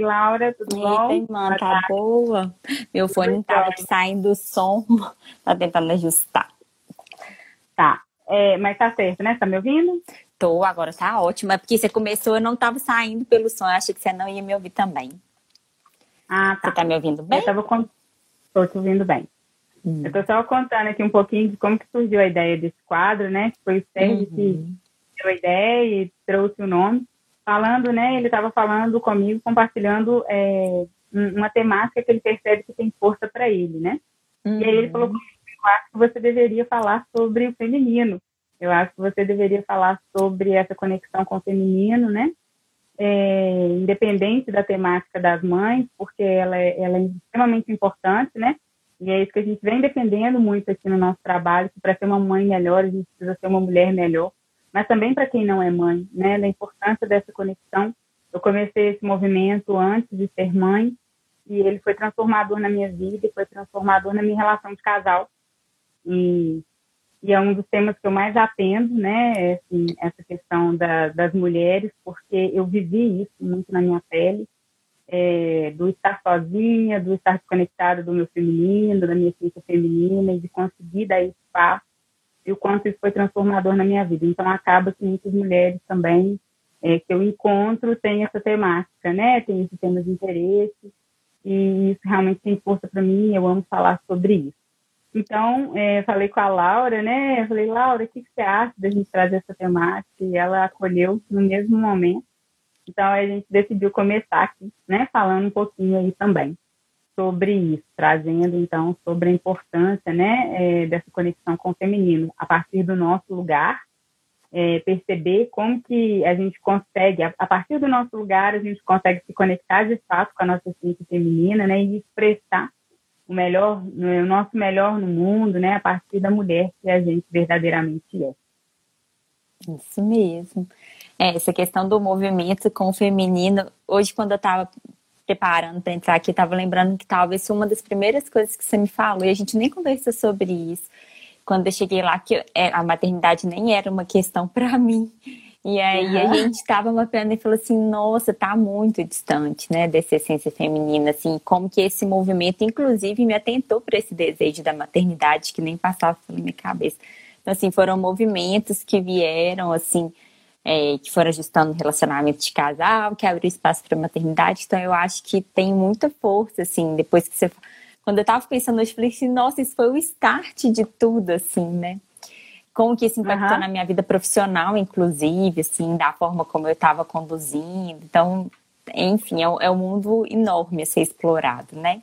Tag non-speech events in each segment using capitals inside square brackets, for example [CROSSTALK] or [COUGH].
Oi, Laura, tudo Eita, bom? irmã, tá boa? Meu fone não tava saindo o som, [LAUGHS] tá tentando ajustar. Tá, é, mas tá certo, né? Tá me ouvindo? Tô, agora tá ótimo. É porque você começou, eu não tava saindo pelo som, eu achei que você não ia me ouvir também. Ah, tá. Você tá me ouvindo bem? Eu tava con... Tô te ouvindo bem. Hum. Eu tô só contando aqui um pouquinho de como que surgiu a ideia desse quadro, né? Que foi o Sérgio que Uhum. deu a ideia e trouxe o nome. Falando, né? Ele estava falando comigo, compartilhando é, um- uma temática que ele percebe que tem força para ele, né? E aí ele falou comigo, eu acho que você deveria falar sobre o feminino. Eu acho que você deveria falar sobre essa conexão com o feminino, né? É, independente da temática das mães, porque ela é, ela é extremamente importante, né? E é isso que a gente vem defendendo muito aqui no nosso trabalho, que para ser uma mãe melhor, a gente precisa ser uma mulher melhor. Mas também para quem não é mãe, né? Da importância dessa conexão. Eu comecei esse movimento antes de ser mãe, e ele foi transformador na minha vida e foi transformador na minha relação de casal. E, e é um dos temas que eu mais atendo, né? Assim, essa questão da, das mulheres, porque eu vivi isso muito na minha pele, é, do estar sozinha, do estar desconectada do meu feminino, da minha essência feminina, e de conseguir dar espaço, e o quanto isso foi transformador na minha vida. Então, acaba que muitas mulheres também é, que eu encontro têm essa temática, né? Tem esse tema de interesse, e isso realmente tem força para mim, eu amo falar sobre isso. Então, é, falei com a Laura, né? Eu falei, Laura, o que, que você acha da gente trazer essa temática? E ela acolheu no mesmo momento. Então, a gente decidiu começar aqui, né? Falando um pouquinho aí também sobre isso, trazendo, então, sobre a importância, né? é, dessa conexão com o feminino, a partir do nosso lugar, é, perceber como que a gente consegue, a, a partir do nosso lugar, a gente consegue se conectar de fato com a nossa essência feminina, né, e expressar o melhor, o nosso melhor no mundo, né, a partir da mulher que a gente verdadeiramente é. Isso mesmo. É, essa questão do movimento com o feminino, hoje quando eu estava preparando para entrar aqui, estava lembrando que talvez uma das primeiras coisas que você me falou, e a gente nem conversou sobre isso. Quando eu cheguei lá, que é, a maternidade nem era uma questão para [LAUGHS] mim. E aí a Aham. gente estava mapeando e falou assim, nossa, tá muito distante, né, dessa essência feminina, assim, como que esse movimento, inclusive, me atentou para esse desejo da maternidade que nem passava pela minha cabeça. Então, assim, foram movimentos que vieram, assim, é, que foram ajustando o relacionamento de casal, que abriu espaço para maternidade. Então, eu acho que tem muita força, assim, depois que você. Quando eu tava pensando hoje, eu falei assim, nossa, isso foi o start de tudo, assim, né? Como que isso impactou Aham. na minha vida profissional, inclusive, assim, da forma como eu estava conduzindo. Então, enfim, é, um- é um mundo enorme a ser explorado, né?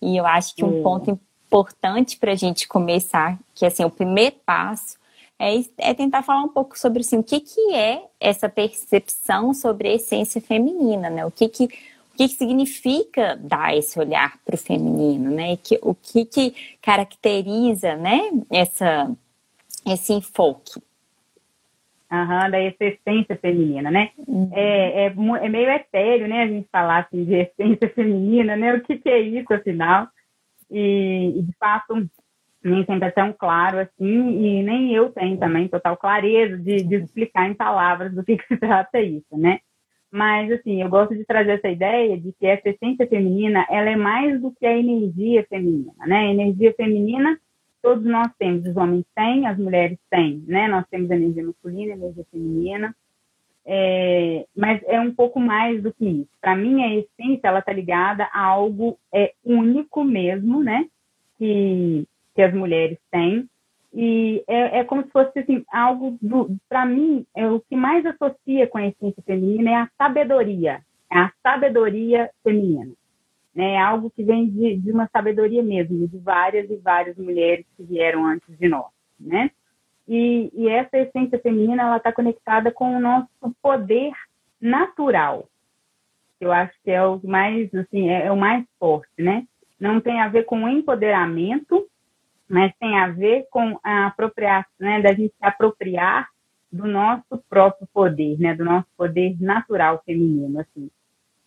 E eu acho que um Sim. ponto importante para a gente começar, que assim, o primeiro passo é, é tentar falar um pouco sobre assim, o que, que é essa percepção sobre a essência feminina, né? O que, que, o que, que significa dar esse olhar para o feminino, né? Que, o que, que caracteriza né, essa, esse enfoque. Aham, da essência feminina, né? Uhum. É, é, é meio etéreo, né, a gente falar assim de essência [LAUGHS] feminina, né? O que, que é isso, afinal? E, e, de fato, nem sempre é tão claro assim, e nem eu tenho também total clareza de, de explicar em palavras do que, que se [LAUGHS] trata isso, né? Mas, assim, eu gosto de trazer essa ideia de que essa essência feminina, ela é mais do que a energia feminina, né? A energia feminina, todos nós temos, os homens têm, as mulheres têm, né? Nós temos energia masculina, energia feminina, é, mas é um pouco mais do que isso. Para mim, a essência ela está ligada a algo é, único mesmo, né? Que, que as mulheres têm E é, é como se fosse assim, algo para mim, é o que mais associa com a essência feminina é a sabedoria, é a sabedoria feminina. Né? É algo que vem de, de uma sabedoria mesmo, de várias e várias mulheres que vieram antes de nós, né? E, e essa essência feminina, ela está conectada com o nosso poder natural. Eu acho que é o mais, assim, é, é o mais forte, né? Não tem a ver com empoderamento, mas tem a ver com a apropriação, né, da gente se apropriar do nosso próprio poder, né, do nosso poder natural feminino, assim.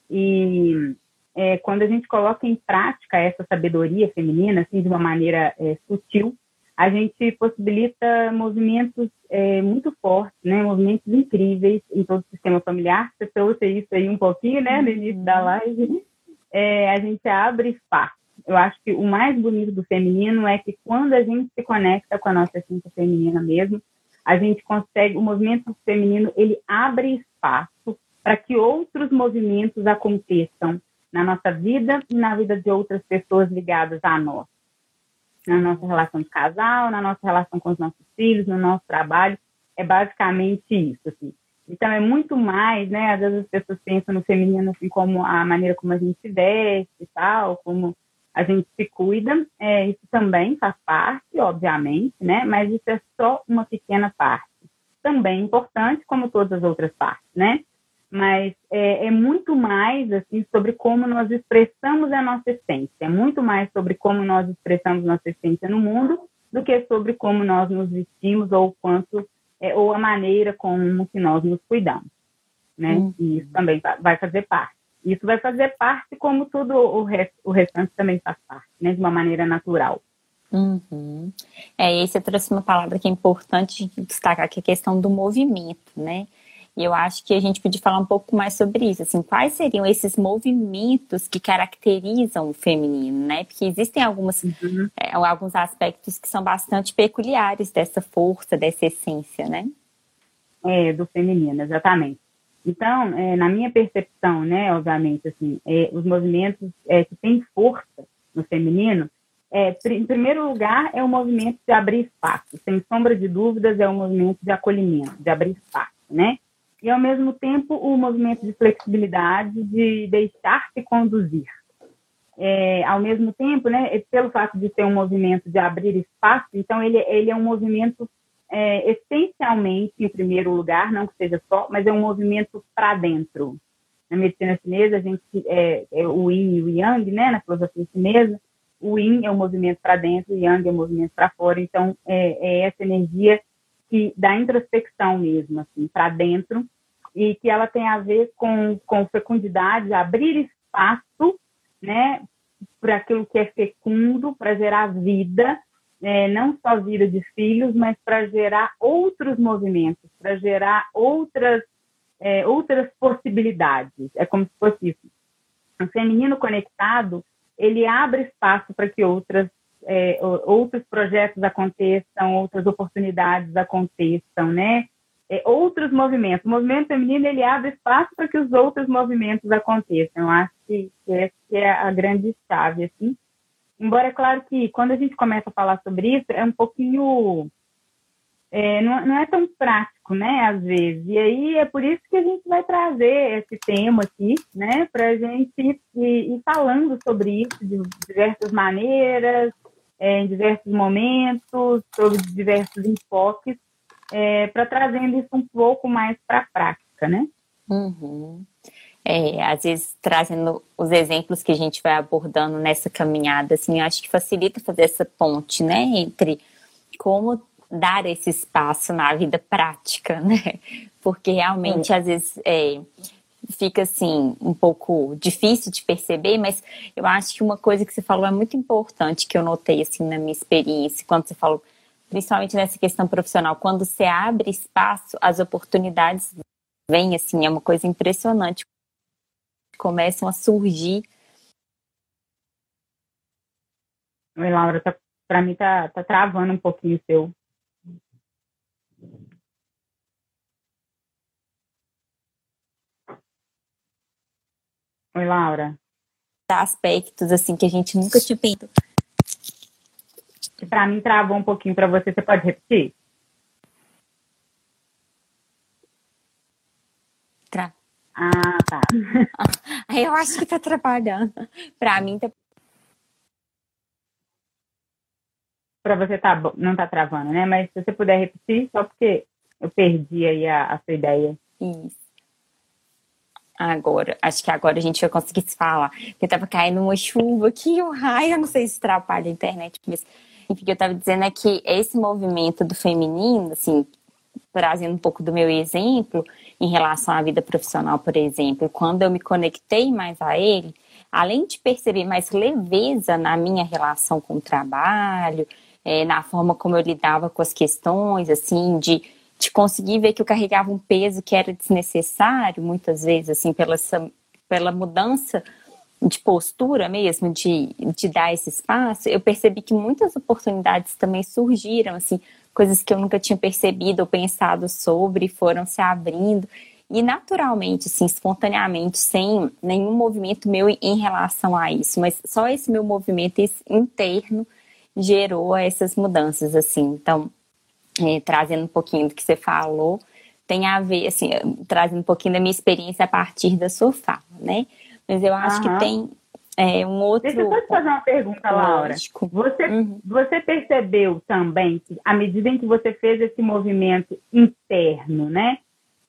E é, quando a gente coloca em prática essa sabedoria feminina, assim, de uma maneira é, sutil, a gente possibilita movimentos é, muito fortes, né, movimentos incríveis em todo o sistema familiar. Você trouxe isso aí um pouquinho, né, no início da uhum. live. É, a gente abre espaço eu acho que o mais bonito do feminino é que quando a gente se conecta com a nossa essência feminina mesmo, a gente consegue, o movimento feminino, ele abre espaço para que outros movimentos aconteçam na nossa vida e na vida de outras pessoas ligadas a nós. Na nossa relação de casal, na nossa relação com os nossos filhos, no nosso trabalho, é basicamente isso, assim. Então é muito mais, né? Às vezes as pessoas pensam no feminino assim como a maneira como a gente se veste e tal, como a gente se cuida, é, isso também faz parte, obviamente, né? Mas isso é só uma pequena parte. Também importante, como todas as outras partes, né? Mas é, é muito mais, assim, sobre como nós expressamos a nossa essência. É muito mais sobre como nós expressamos nossa essência no mundo do que sobre como nós nos vestimos ou quanto é, ou a maneira como que nós nos cuidamos, né? Uhum. E isso também vai fazer parte. Isso vai fazer parte, como tudo o, rest, o restante também faz parte, né, de uma maneira natural. Uhum. É, e você trouxe uma palavra que é importante destacar, que é a questão do movimento, né? E eu acho que a gente podia falar um pouco mais sobre isso, assim, quais seriam esses movimentos que caracterizam o feminino, né? Porque existem algumas, uhum. é, alguns aspectos que são bastante peculiares dessa força, dessa essência, né? É, do feminino, exatamente. Então, é, na minha percepção, né, obviamente, assim, é, os movimentos é, que têm força no feminino, é, em primeiro lugar, é o movimento de abrir espaço. Sem sombra de dúvidas, é o movimento de acolhimento, de abrir espaço, né? E, ao mesmo tempo, o movimento de flexibilidade, de deixar-se conduzir. É, ao mesmo tempo, né, pelo fato de ser um movimento de abrir espaço, então ele, ele é um movimento é, essencialmente, em primeiro lugar, não que seja só, mas é um movimento para dentro. Na medicina chinesa, a gente é, é, o yin e o yang, né? Na filosofia chinesa, o yin é o movimento para dentro, o yang é o movimento para fora. Então, é, é, essa energia que da introspecção mesmo, assim, para dentro, e que ela tem a ver com, com fecundidade, abrir espaço, né? Para aquilo que é fecundo, para gerar vida, é, não só vida de filhos, mas para gerar outros movimentos, para gerar outras, é, outras possibilidades. É como se fosse isso. O feminino conectado, ele abre espaço para que outras, é, outros projetos aconteçam, outras oportunidades aconteçam, né? É, outros movimentos. O movimento feminino, ele abre espaço para que os outros movimentos aconteçam. Eu acho que essa é a grande chave, assim. Embora, é claro que quando a gente começa a falar sobre isso, é um pouquinho. É, não, não, é tão prático, né, às vezes. E aí é por isso que a gente vai trazer esse tema aqui, né, para a gente ir, ir, falando sobre isso de diversas maneiras, é, em diversos momentos, sobre diversos enfoques, é, para trazendo isso um pouco mais para a prática, né? Uhum é, às vezes trazendo os exemplos que a gente vai abordando nessa caminhada, assim, acho que facilita fazer essa ponte, né, entre como dar esse espaço na vida prática, [LAUGHS] né, porque realmente às vezes é, fica assim um pouco difícil de perceber, mas eu acho que uma coisa que você falou é muito importante que eu notei assim na minha experiência quando você falou, principalmente nessa questão profissional, quando você abre espaço, as oportunidades vêm assim, é uma coisa impressionante começam a surgir. Oi, Laura, tá, para mim tá, tá travando um pouquinho o seu. Oi, Laura. Aspectos assim que a gente nunca tinha pensado. para mim travou um pouquinho para você. Você pode repetir? Tra... Ah, tá. [LAUGHS] Eu acho que tá trabalhando. Para mim tá para você tá não tá travando, né? Mas se você puder repetir, só porque eu perdi aí a, a sua ideia. Isso. Agora, acho que agora a gente vai conseguir se falar. Porque tava caindo uma chuva aqui, um raio, eu não sei se atrapalha a internet, mas enfim, o que eu tava dizendo é que esse movimento do feminino, assim, trazendo um pouco do meu exemplo em relação à vida profissional, por exemplo, quando eu me conectei mais a ele, além de perceber mais leveza na minha relação com o trabalho, é, na forma como eu lidava com as questões, assim, de de conseguir ver que eu carregava um peso que era desnecessário, muitas vezes, assim, pela, pela mudança de postura mesmo, de, de dar esse espaço, eu percebi que muitas oportunidades também surgiram, assim, coisas que eu nunca tinha percebido ou pensado sobre, foram se abrindo. E naturalmente, assim, espontaneamente, sem nenhum movimento meu em relação a isso, mas só esse meu movimento interno gerou essas mudanças, assim. Então, é, trazendo um pouquinho do que você falou, tem a ver, assim, trazendo um pouquinho da minha experiência a partir da sua fala, né? Mas eu acho que tem é, um outro. Deixa eu só te fazer uma pergunta, Laura. Lógico. Você, uhum. você percebeu também que, à medida em que você fez esse movimento interno, né?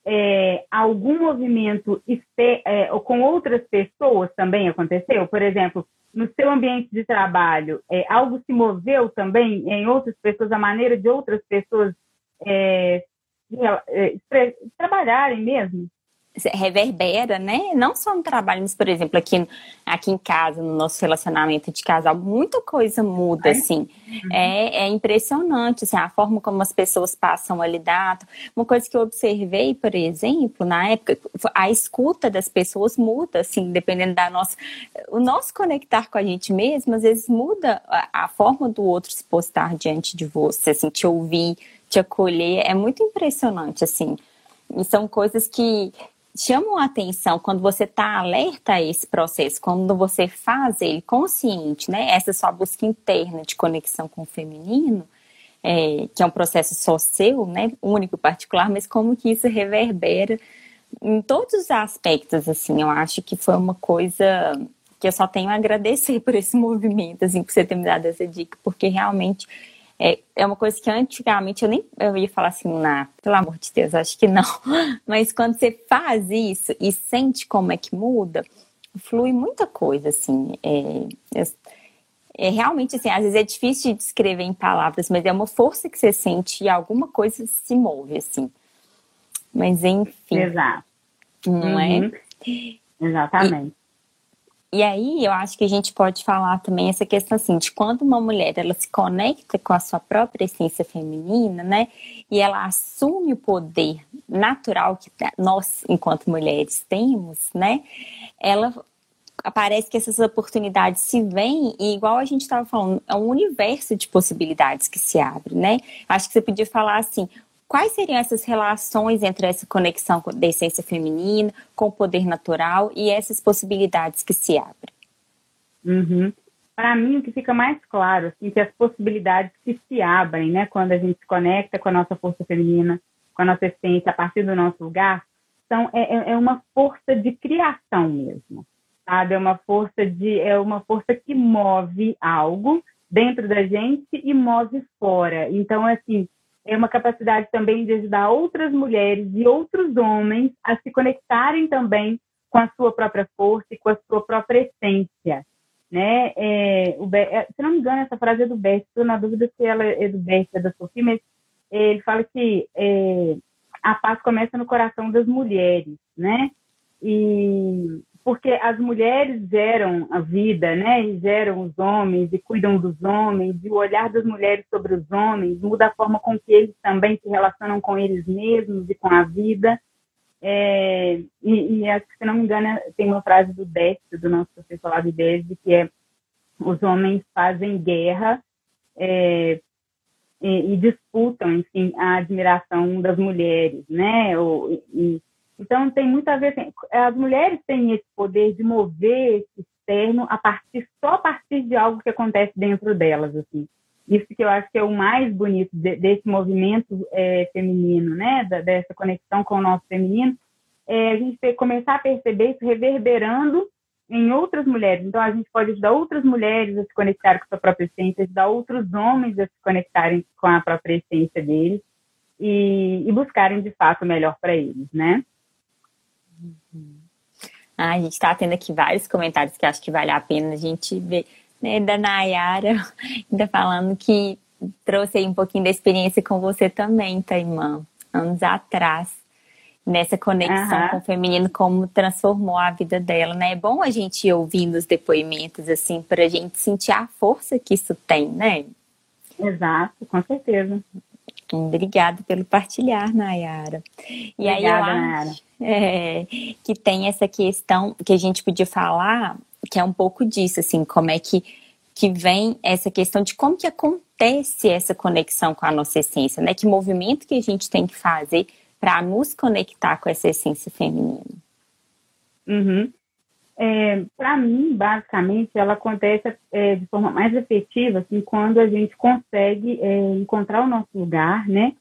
É, algum movimento é, com outras pessoas também aconteceu? Por exemplo, no seu ambiente de trabalho, é, algo se moveu também em outras pessoas, a maneira de outras pessoas é, é, trabalharem mesmo? Reverbera, né? Não só no trabalho, mas, por exemplo, aqui, aqui em casa, no nosso relacionamento de casal, muita coisa muda, é? assim. Uhum. É, é impressionante, assim, a forma como as pessoas passam a lidar. Uma coisa que eu observei, por exemplo, na época, a escuta das pessoas muda, assim, dependendo da nossa... O nosso conectar com a gente mesmo, às vezes muda a, a forma do outro se postar diante de você, assim, te ouvir, te acolher. É muito impressionante, assim. E são coisas que chamam a atenção quando você está alerta a esse processo, quando você faz ele consciente, né? Essa sua busca interna de conexão com o feminino, é, que é um processo só seu, né? Único, particular, mas como que isso reverbera em todos os aspectos, assim. Eu acho que foi uma coisa que eu só tenho a agradecer [LAUGHS] por esse movimento, assim, por você ter me dado essa dica, porque realmente é, é uma coisa que antigamente eu nem eu ia falar assim, na, pelo amor de Deus, acho que não. [LAUGHS] Mas quando você faz isso e sente como é que muda, flui muita coisa, assim. É, é, é realmente assim, às vezes é difícil de descrever em palavras, mas é uma força que você sente e alguma coisa se move, assim. Mas enfim. Exato. Não é? uhum. é? Exatamente. E aí eu acho que a gente pode falar também essa questão assim, de quando uma mulher ela se conecta com a sua própria essência feminina, né? E ela assume o poder natural que nós, enquanto mulheres, temos, né? Ela parece que essas oportunidades se vêm e igual a gente estava falando, é um universo de possibilidades que se abre, né? Acho que você podia falar assim, Quais seriam essas relações entre essa conexão da essência feminina com o poder natural e essas possibilidades que se abrem? Uhum. Para mim, o que fica mais claro, assim, que as possibilidades que se abrem, né, quando a gente se conecta com a nossa força feminina, com a nossa essência, a partir do nosso lugar, são, é, é, é uma força de criação mesmo, sabe? É uma força de, é uma força que move algo dentro da gente e move fora. Então, assim, é uma capacidade também de ajudar outras mulheres e outros homens a se conectarem também com a sua própria força e com a sua própria essência. Né? É, o, é, se não me engano, essa frase é do Bert, estou na dúvida se ela é do Bert, é da Sofia, mas ele fala que é, a paz começa no coração das mulheres, né? E porque as mulheres geram a vida, né? E geram os homens e cuidam dos homens, e o olhar das mulheres sobre os homens muda a forma com que eles também se relacionam com eles mesmos e com a vida. É, e, e, acho que, se não me engano, tem uma frase do Décio, do nosso professor lá de que é os homens fazem guerra é, e, e, disputam, enfim, a admiração das mulheres, né? E, então, tem muito a ver. Assim, as mulheres têm esse poder de mover esse externo a partir, só a partir de algo que acontece dentro delas. Assim. isso que eu acho que é o mais bonito de, desse movimento é, feminino, né? Da, dessa conexão com o nosso feminino, é a gente ter, começar a perceber isso reverberando em outras mulheres. Então, a gente pode ajudar outras mulheres a se conectarem com a sua própria essência, ajudar outros homens a se conectarem com a própria essência deles e, e buscarem, de fato, o melhor para eles, né? Ah, a gente está tendo aqui vários comentários que acho que vale a pena a gente ver né, da Nayara, [LAUGHS] ainda falando que trouxe aí um pouquinho da experiência com você também, Taimã, anos atrás, nessa conexão uhum. com o feminino, como transformou a vida dela, né? É bom a gente ir ouvindo os depoimentos, assim, para a gente sentir a força que isso tem, né? Exato, com certeza. Obrigada pelo partilhar, Nayara. E Obrigada, aí acho é, que tem essa questão que a gente podia falar que é um pouco disso, assim, como é que, que vem essa questão de como que acontece essa conexão com a nossa essência, né? Que movimento que a gente tem que fazer para nos conectar com essa essência feminina. Uhum. É, para mim, basicamente, ela acontece é, de forma mais efetiva, assim, quando a gente consegue é, encontrar o nosso lugar, né?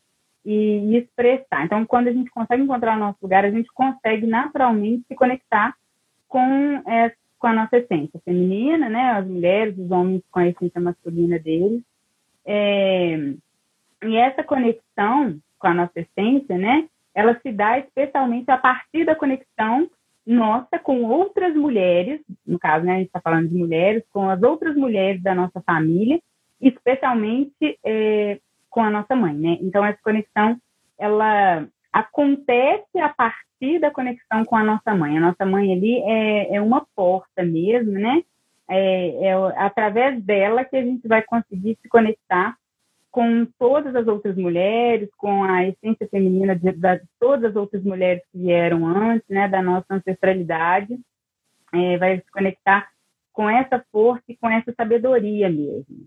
E, e expressar. Então, quando a gente consegue encontrar o nosso lugar, a gente consegue naturalmente se conectar com essa com a nossa essência feminina, né? As mulheres, os homens com a essência masculina deles. É, e essa conexão com a nossa essência, né? Ela se dá especialmente a partir da conexão nossa com outras mulheres, no caso, né? A gente está falando de mulheres, com as outras mulheres da nossa família, especialmente é, com a nossa mãe, né? Então, essa conexão, ela acontece a partir da conexão com a nossa mãe. A nossa mãe ali é, é uma porta mesmo, né? É, é através dela que a gente vai conseguir se conectar com todas as outras mulheres, com a essência feminina de, de todas as outras mulheres que vieram antes, né, da nossa ancestralidade, é, vai se conectar com essa força e com essa sabedoria mesmo,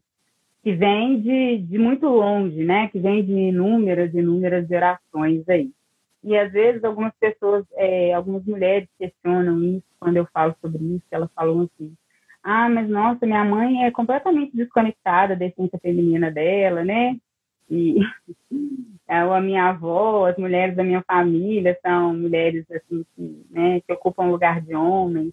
que vem de, de muito longe, né, que vem de inúmeras, inúmeras gerações aí. E às vezes algumas pessoas, é, algumas mulheres questionam isso quando eu falo sobre isso, elas falam assim, ah, mas nossa, minha mãe é completamente desconectada da essência feminina dela, né? E [LAUGHS] a minha avó, as mulheres da minha família são mulheres assim que, né, que ocupam lugar de homens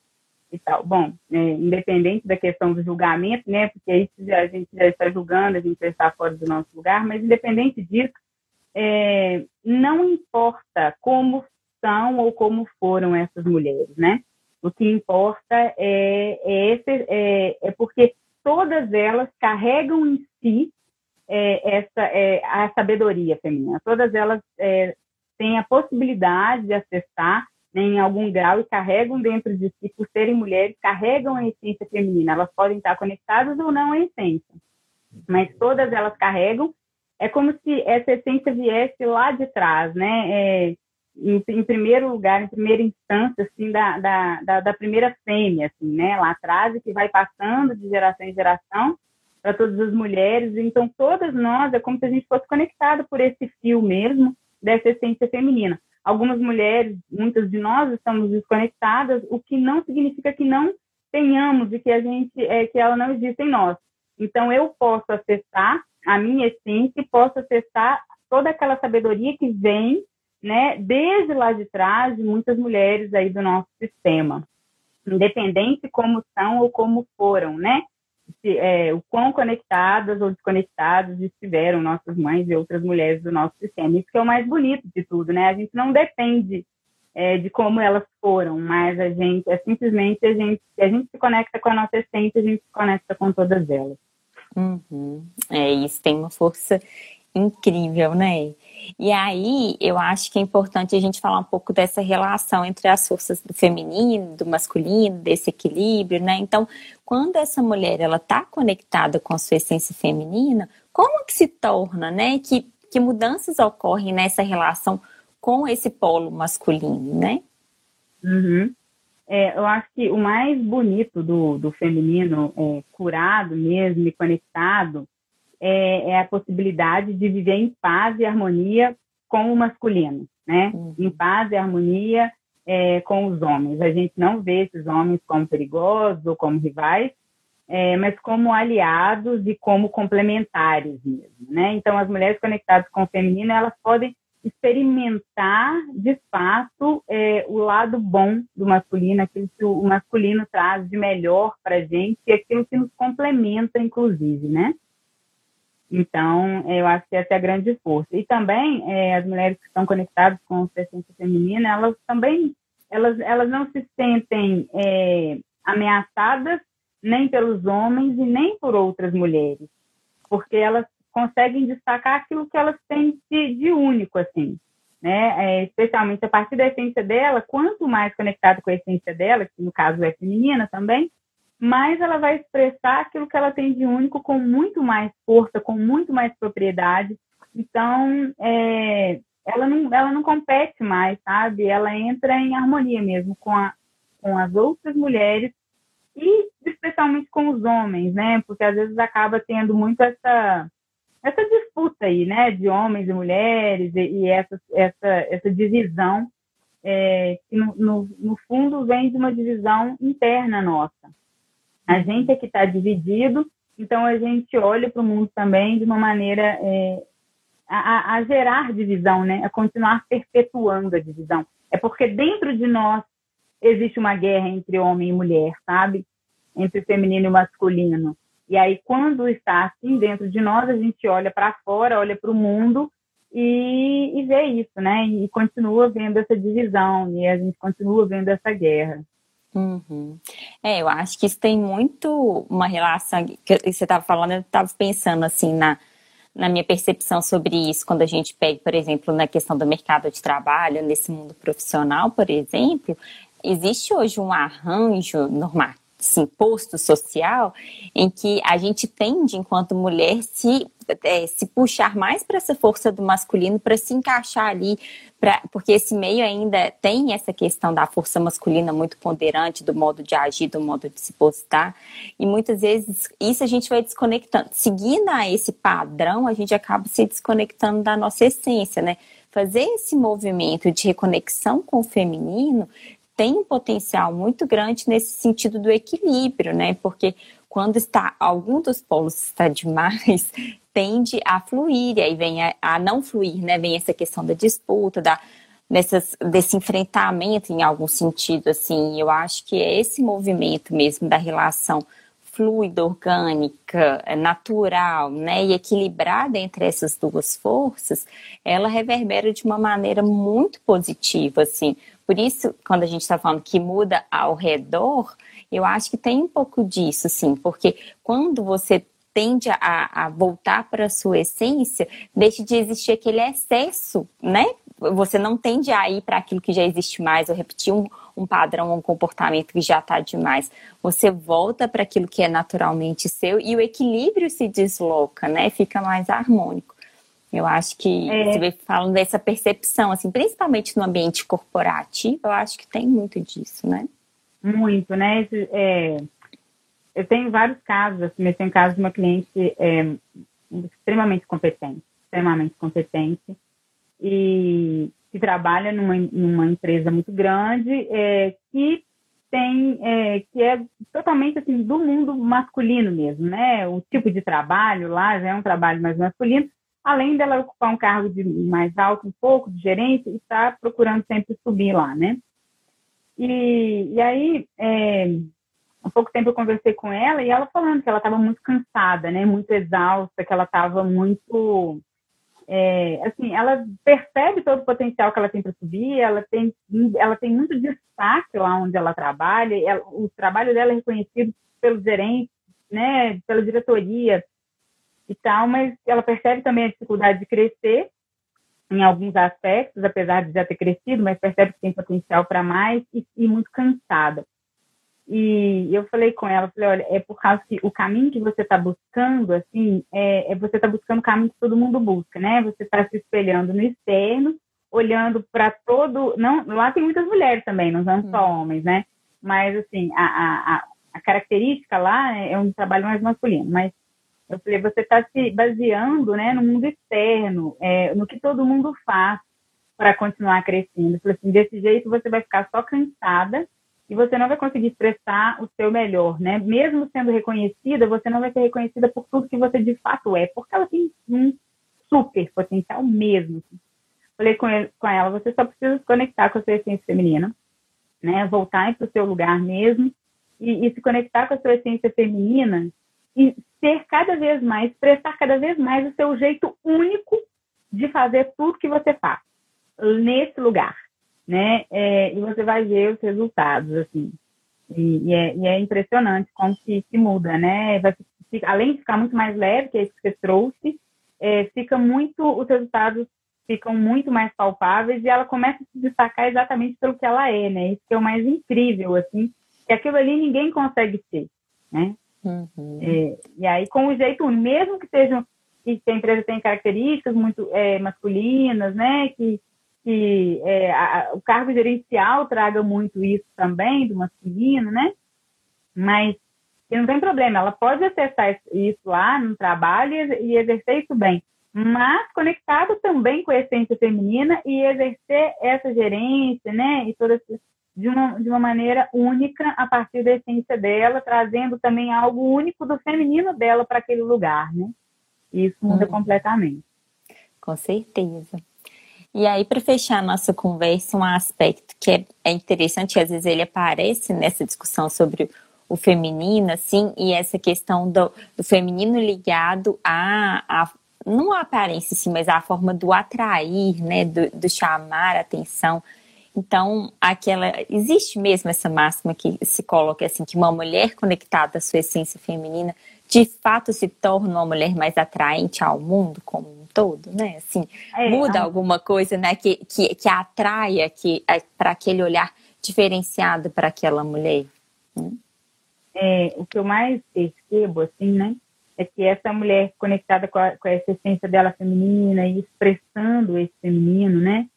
e tal. Bom, é, independente da questão do julgamento, né? Porque aí a gente já está julgando, a gente já está fora do nosso lugar, mas independente disso, é, não importa como são ou como foram essas mulheres, né? O que importa é, é, esse, é, é porque todas elas carregam em si é, essa é, a sabedoria feminina. Todas elas é, têm a possibilidade de acessar né, em algum grau e carregam dentro de si, por serem mulheres, carregam a essência feminina. Elas podem estar conectadas ou não à essência, mas todas elas carregam é como se essa essência viesse lá de trás, né? Em, em, primeiro lugar, em primeira instância, assim, da, da, da, da, primeira fêmea, assim, né? Lá atrás, e que vai passando de geração em geração para todas as mulheres. Então, todas nós, é como se a gente fosse conectada por esse fio mesmo dessa essência feminina. Algumas mulheres, muitas de nós, estamos desconectadas, o que não significa que não tenhamos e que a gente, é, que ela não existe em nós. Então, eu posso acessar a minha essência e posso acessar toda aquela sabedoria que vem, né, desde lá de trás de muitas mulheres aí do nosso sistema, independente como são ou como foram, né? Se, é, o quão conectadas ou desconectadas estiveram nossas mães e outras mulheres do nosso sistema. Isso que é o mais bonito de tudo, né? A gente não depende é, de como elas foram, mas a gente é simplesmente a gente, a gente se conecta com a nossa essência, a gente se conecta com todas elas. Uhum. É, isso tem uma força incrível, né? E aí, eu acho que é importante a gente falar um pouco dessa relação entre as forças do feminino, do masculino, desse equilíbrio, né? Então, quando essa mulher ela está conectada com a sua essência feminina, como que se torna, né? Que, que mudanças ocorrem nessa relação com esse polo masculino, né? Uhum. É, eu acho que o mais bonito do, do feminino é, curado mesmo e conectado é, é, a possibilidade de viver em paz e harmonia com o masculino, né? Uhum. Em paz e harmonia é, com os homens. A gente não vê esses homens como perigosos ou como rivais, é, mas como aliados e como complementares mesmo, né? Então, as mulheres conectadas com o feminino, elas podem experimentar, de fato, é, o lado bom do masculino, aquilo que o masculino traz de melhor para a gente e aquilo que nos complementa, inclusive, né? Então, eu acho que essa é a grande força. E também, é, as mulheres que estão conectadas com a essência feminina, elas também, elas, elas não se sentem é, ameaçadas nem pelos homens e nem por outras mulheres, porque elas conseguem destacar aquilo que elas têm de, de único, assim, né? É, especialmente a partir da essência dela, quanto mais conectada com a essência dela, que no caso é feminina também, mais ela vai expressar aquilo que ela tem de único com muito mais força, com muito mais propriedade. Então, é, ela, não, ela não compete mais, sabe? Ela entra em harmonia mesmo com, a, com as outras mulheres e especialmente com os homens, né? Porque às vezes acaba tendo muito essa essa disputa aí, né, de homens e mulheres e, e essa essa essa divisão é, que no, no, no, fundo vem de uma divisão interna nossa. A gente é que está dividido, então a gente olha para o mundo também de uma maneira é, a, a, gerar divisão, né, a continuar perpetuando a divisão. É porque dentro de nós existe uma guerra entre homem e mulher, sabe? Entre feminino e masculino. E aí, quando está assim dentro de nós, a gente olha para fora, olha para o mundo e, e, vê isso, né? E continua vendo essa divisão, e a gente continua vendo essa guerra. Uhum. É, eu acho que isso tem muito uma relação que você estava falando, eu estava pensando assim na, na minha percepção sobre isso, quando a gente pega, por exemplo, na questão do mercado de trabalho, nesse mundo profissional, por exemplo, existe hoje um arranjo normal, assim, posto social em que a gente tende, enquanto mulher, se, é, se puxar mais para essa força do masculino, para se encaixar ali, pra, porque esse meio ainda tem essa questão da força masculina muito ponderante, do modo de agir, do modo de se postar, e muitas vezes isso a gente vai desconectando. Seguindo a esse padrão, a gente acaba se desconectando da nossa essência, né? Fazer esse movimento de reconexão com o feminino tem um potencial muito grande nesse sentido do equilíbrio, né? Porque quando está algum dos polos está demais, [LAUGHS] tende a fluir, e aí vem a, a, não fluir, né? Vem essa questão da disputa, da, dessas, desse enfrentamento em algum sentido, assim. Eu acho que é esse movimento mesmo da relação fluida, orgânica, é natural, né, e equilibrada entre essas duas forças, ela reverbera de uma maneira muito positiva, assim. Por isso, quando a gente está falando que muda ao redor, eu acho que tem um pouco disso, sim, porque quando você tende a, a voltar para a sua essência, deixa de existir aquele excesso, né? Você não tende a ir para aquilo que já existe mais, ou repetir um, um padrão, um comportamento que já está demais. Você volta para aquilo que é naturalmente seu e o equilíbrio se desloca, né? Fica mais harmônico. Eu acho que é. você vem falando dessa percepção, assim, principalmente no ambiente corporativo, eu acho que tem muito disso, né? Muito, né? É, eu tenho vários casos, assim, eu tenho casos de uma cliente é, extremamente competente, extremamente competente, e que trabalha numa, numa empresa muito grande, é, que tem, é, que é totalmente assim, do mundo masculino mesmo, né? O tipo de trabalho lá já é um trabalho mais masculino, além dela ocupar um cargo de mais alto, um pouco de gerência, e está procurando sempre subir lá, né? E, e aí, é, há pouco tempo eu conversei com ela e ela falando que ela estava muito cansada, né? Muito exausta, que ela estava muito é, assim, ela percebe todo o potencial que ela tem para subir, ela tem, ela tem muito destaque lá onde ela trabalha, ela, o trabalho dela é reconhecido pelos gerentes, né, pela diretoria e tal, mas ela percebe também a dificuldade de crescer em alguns aspectos, apesar de já ter crescido, mas percebe que tem potencial para mais e, e muito cansada. E eu falei com ela, falei, olha, é por causa que o caminho que você está buscando, assim, é, é você está buscando o caminho que todo mundo busca, né? Você está se espelhando no externo, olhando para todo. Não, lá tem muitas mulheres também, não são só uhum. homens, né? Mas assim, a, a, a característica lá é um trabalho mais masculino. Mas eu falei, você está se baseando, né, no mundo externo, é, no que todo mundo faz para continuar crescendo. Eu falei assim, desse jeito você vai ficar só cansada e você não vai conseguir expressar o seu melhor, né? Mesmo sendo reconhecida, você não vai ser reconhecida por tudo que você de fato é, porque ela tem um super potencial mesmo. Falei com, ele, com ela, você só precisa se conectar com a sua essência feminina, né? Voltar para o seu lugar mesmo e, e, se conectar com a sua essência feminina e ser cada vez mais, prestar cada vez mais o seu jeito único de fazer tudo que você faz nesse lugar né? É, e você vai ver os resultados, assim. E, e, é, e é, impressionante como que, que muda, né? Vai, fica, além de ficar muito mais leve, que é isso que você trouxe, é, fica muito, os resultados ficam muito mais palpáveis e ela começa a se destacar exatamente pelo que ela é, né? Isso que é o mais incrível, assim, que aquilo ali ninguém consegue ser, né? Uhum. É, e aí, com o jeito, mesmo que sejam que a empresa tem características muito é, masculinas, né? Que que é, a, o cargo gerencial traga muito isso também, do masculino, né? Mas não tem problema, ela pode acessar isso lá no trabalho e, e exercer isso bem, mas conectado também com a essência feminina e exercer essa gerência, né? E toda de uma, de uma maneira única a partir da essência dela, trazendo também algo único do feminino dela para aquele lugar, né? Isso muda hum. completamente. Com certeza. E aí, para fechar a nossa conversa, um aspecto que é, é interessante, às vezes ele aparece nessa discussão sobre o feminino, assim, e essa questão do, do feminino ligado a, a, não a aparência, sim, mas a forma do atrair, né, do, do chamar a atenção. Então, aquela existe mesmo essa máxima que se coloca assim que uma mulher conectada à sua essência feminina de fato se torna uma mulher mais atraente ao mundo como um todo, né? Assim, é, muda a... alguma coisa, né? Que, que, que atraia que, é, para aquele olhar diferenciado para aquela mulher. Né? É, o que eu mais percebo, assim, né? É que essa mulher conectada com, a, com essa essência dela feminina e expressando esse feminino, né?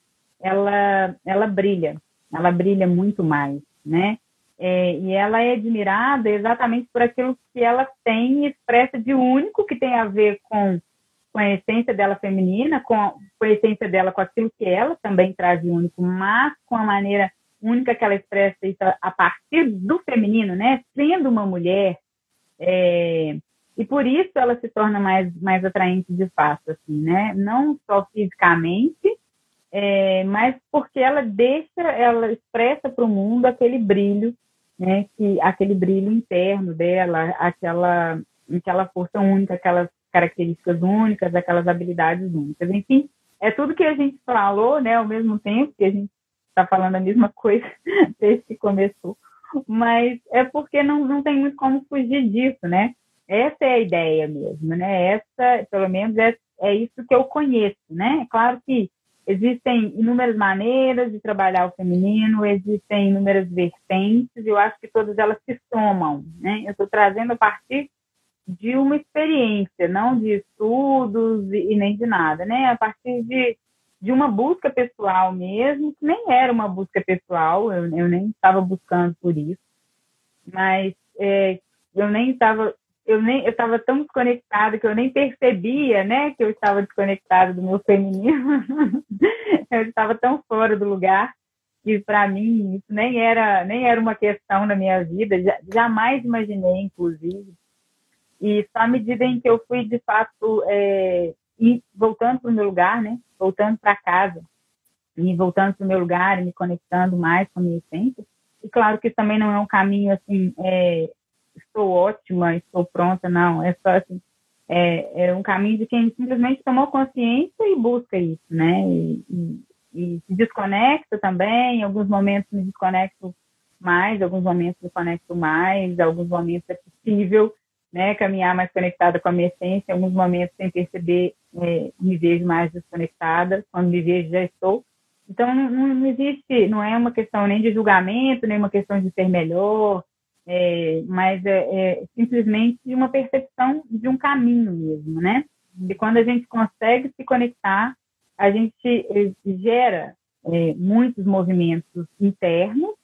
Ela, ela brilha, ela brilha muito mais, né? É, e ela é admirada exatamente por aquilo que ela tem e expressa de único que tem a ver com com a essência dela feminina, com a, com a essência dela, com aquilo que ela também traz de único, mas com a maneira única que ela expressa isso a partir do feminino, né? Sendo uma mulher, é, e por isso ela se torna mais, mais atraente de fato, assim, né? Não só fisicamente, é, mas porque ela deixa, ela expressa para o mundo aquele brilho, né? Que, aquele brilho interno dela, aquela, aquela força única, aquelas características únicas, aquelas habilidades únicas. Enfim, é tudo que a gente falou, né, ao mesmo tempo que a gente está falando a mesma [LAUGHS] coisa desde que começou, mas é porque não, não tem muito como fugir disso, né? Essa é a ideia mesmo, né? Essa, pelo menos, é, é isso que eu conheço, né? É claro que existem inúmeras maneiras de trabalhar o feminino, existem inúmeras vertentes, e eu acho que todas elas se somam, né? Eu estou trazendo a partir de uma experiência, não de estudos e, nem de nada, né? A partir de, de uma busca pessoal mesmo, que nem era uma busca pessoal, eu, eu nem estava buscando por isso, mas é, eu nem estava eu nem eu estava tão desconectada que eu nem percebia, né, que eu estava desconectada do meu feminino. [LAUGHS] eu estava tão fora do lugar que para mim isso nem era nem era uma questão na minha vida. Jamais imaginei, inclusive, e só à medida em que eu fui, de fato, é, voltando para o meu lugar, né? Voltando para casa, e voltando para o meu lugar, e me conectando mais com a minha essência. E claro que também não é um caminho assim, é, estou ótima, estou pronta, não. É só assim, é, é um caminho de quem simplesmente tomou consciência e busca isso, né? E, e, e se desconecta também, em alguns momentos me desconecto mais, alguns momentos me conecto mais, alguns momentos é possível né, caminhar mais conectada com a minha essência. Em alguns momentos, sem perceber, é, me vejo mais desconectada. Quando me vejo, já estou. Então, não, não, existe, não é uma questão nem de julgamento, nem uma questão de ser melhor, é, mas é, é, simplesmente uma percepção de um caminho mesmo, né? E quando a gente consegue se conectar, a gente é, gera é, muitos movimentos internos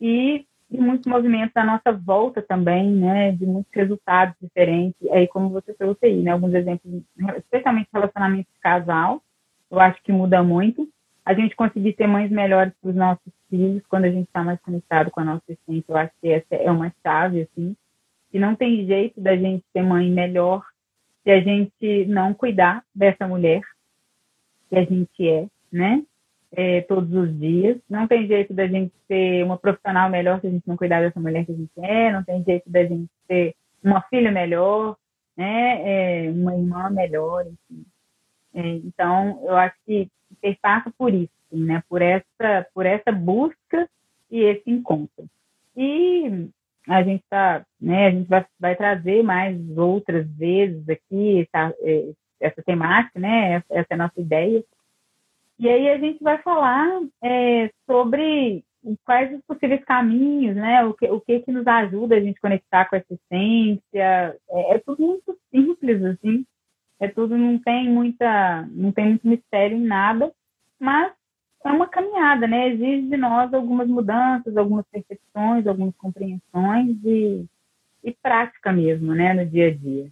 e e muitos movimentos à nossa volta também, né, de muitos resultados diferentes. Aí, como você trouxe aí, né, alguns exemplos, especialmente relacionamento de casal, eu acho que muda muito. a gente conseguir ser mães melhores para os nossos filhos quando a gente está mais conectado com a nossa essência. Eu acho que essa é uma chave, assim, que não tem jeito da gente ser mãe melhor se a gente não cuidar dessa mulher que a gente é, né? É, todos os dias. Não tem jeito da gente ser uma profissional melhor se a gente não cuidar dessa mulher que a gente é. Não tem jeito da gente ser uma filha melhor, né? É, uma irmã melhor, enfim. É, então, eu acho que passa por isso, né? Por essa, por essa busca e esse encontro. E a gente tá, né? A gente vai, vai trazer mais outras vezes aqui essa, é, essa temática, né? Essa é a nossa ideia. E aí a gente vai falar é, sobre quais os possíveis caminhos, né? O que, o que que nos ajuda a gente conectar com essa essência. É, é tudo muito simples, assim. É tudo, não tem muita, não tem muito mistério em nada, mas é uma caminhada, né? Exige de nós algumas mudanças, algumas percepções, algumas compreensões e, e prática mesmo, né? No dia a dia.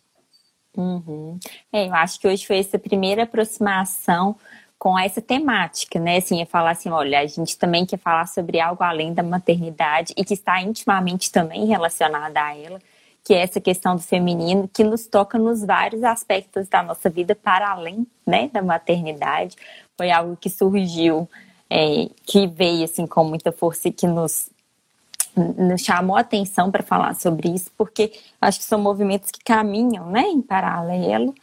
Uhum. É, eu acho que hoje foi essa primeira aproximação com essa temática, né? Assim, é falar assim, olha, a gente também quer falar sobre algo além da maternidade e que está intimamente também relacionada a ela, que é essa questão do feminino, que nos toca nos vários aspectos da nossa vida para além, né, da maternidade. Foi algo que surgiu, é, que veio assim com muita força e que nos nos chamou a atenção para falar sobre isso, porque acho que são movimentos que caminham, né, em paralelo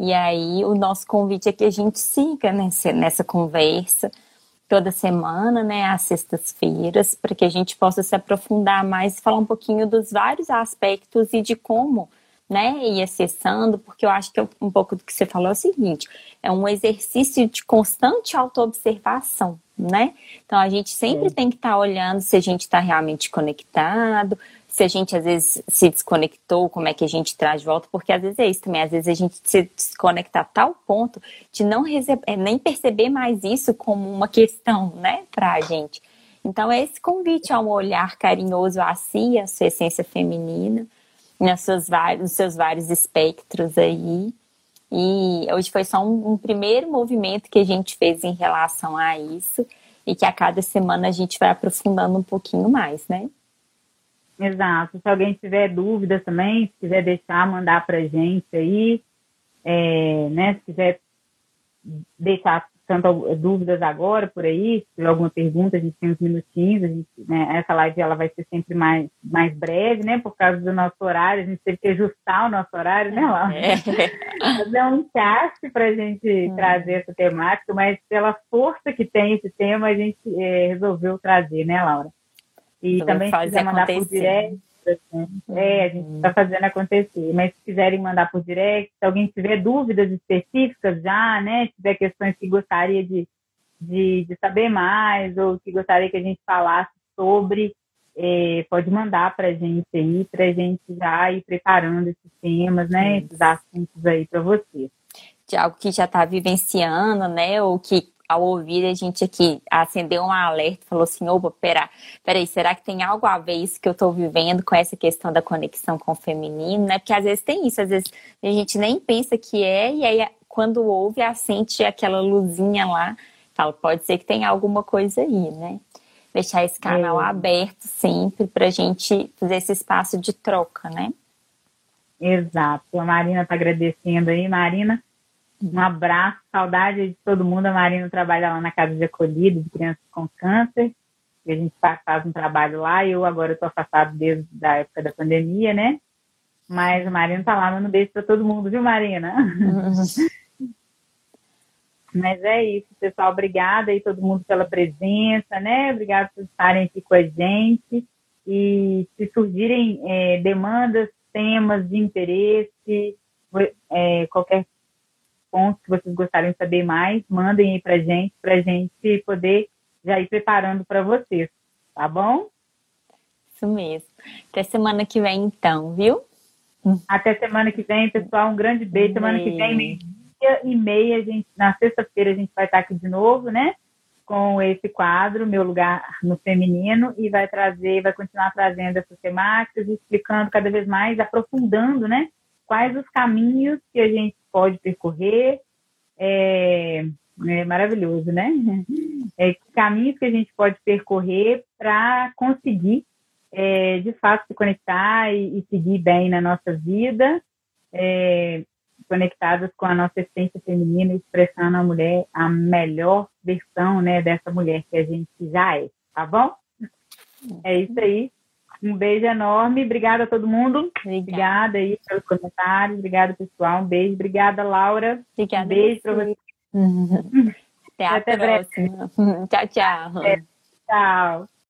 e aí o nosso convite é que a gente siga nessa, nessa conversa toda semana, né, às sextas-feiras, para que a gente possa se aprofundar mais e falar um pouquinho dos vários aspectos e de como, né, ir acessando, porque eu acho que um pouco do que você falou é o seguinte, é um exercício de constante autoobservação, né? Então a gente sempre é. tem que estar tá olhando se a gente está realmente conectado, se a gente às vezes se desconectou, como é que a gente traz de volta, porque às vezes é isso também, às vezes a gente se desconecta a tal ponto de não é, nem perceber mais isso como uma questão, né, pra gente. Então é esse convite a um olhar carinhoso a si, a sua essência feminina, nos seus vários, nos seus vários espectros aí. E hoje foi só um, um primeiro movimento que a gente fez em relação a isso e que a cada semana a gente vai aprofundando um pouquinho mais, né? Exato. Se alguém tiver dúvidas também, se quiser deixar, mandar para a gente aí, é, né? Se quiser deixar tanto dúvidas agora por aí, se tiver alguma pergunta, a gente tem uns minutinhos, a gente, né, essa live ela vai ser sempre mais, mais breve, né? Por causa do nosso horário, a gente teve que ajustar o nosso horário, né, Laura? É. [LAUGHS] Fazer um encaixe para a gente hum. trazer essa temática, mas pela força que tem esse tema, a gente é, resolveu trazer, né, Laura? E também se quiser mandar acontecer. por direct, assim, é, a gente está fazendo acontecer. Mas se quiserem mandar por direct, se alguém tiver dúvidas específicas já, né, tiver questões que gostaria de, de, de saber mais ou que gostaria que a gente falasse sobre, é, pode mandar para a gente aí, para a gente já ir preparando esses temas, né, esses assuntos aí para vocês. De algo que já está vivenciando, né, ou que ao ouvir a gente aqui acendeu um alerta, falou assim, opa, pera, peraí, será que tem algo a ver isso que eu estou vivendo com essa questão da conexão com o feminino, né? Porque às vezes tem isso, às vezes a gente nem pensa que é, e aí quando ouve, acende aquela luzinha lá, fala, pode ser que tenha alguma coisa aí, né? Deixar esse canal é. aberto sempre para a gente fazer esse espaço de troca, né? Exato. A Marina está agradecendo aí. Marina, um abraço, saudade de todo mundo. A Marina trabalha lá na Casa de Acolhida de Crianças com Câncer. E a gente faz um trabalho lá. Eu agora estou afastado desde a época da pandemia, né? Mas a Marina tá lá, mandando um beijo para todo mundo, viu, Marina? [LAUGHS] Mas é isso, pessoal. Obrigada aí todo mundo pela presença, né? Obrigada por estarem aqui com a gente. E se surgirem é, demandas, temas de interesse, é, qualquer pontos que vocês gostariam de saber mais, mandem aí pra gente, pra gente poder já ir preparando para vocês, tá bom? Isso mesmo. Até semana que vem, então, viu? Até semana que vem, pessoal. Um grande beijo. Semana que vem, meia e meia, gente, na sexta-feira, a gente vai estar aqui de novo, né? Com esse quadro, Meu Lugar no Feminino, e vai trazer, vai continuar trazendo essas temáticas, explicando cada vez mais, aprofundando, né? Quais os caminhos que a gente pode percorrer, é, É maravilhoso, né? É, caminhos que a gente pode percorrer para conseguir, é, de fato, se conectar e, e, seguir bem na nossa vida, é, conectadas com a nossa essência feminina, expressando a mulher, a melhor versão né, dessa mulher que a gente já é, tá bom? É isso aí. Um beijo enorme. Obrigada a todo mundo. Obrigada, obrigada aí pelos comentários. Obrigada, pessoal. Um beijo. Obrigada, Laura. Obrigada. Um beijo para você. [LAUGHS] Até a Até próxima. Breve. [LAUGHS] tchau, tchau. É, tchau.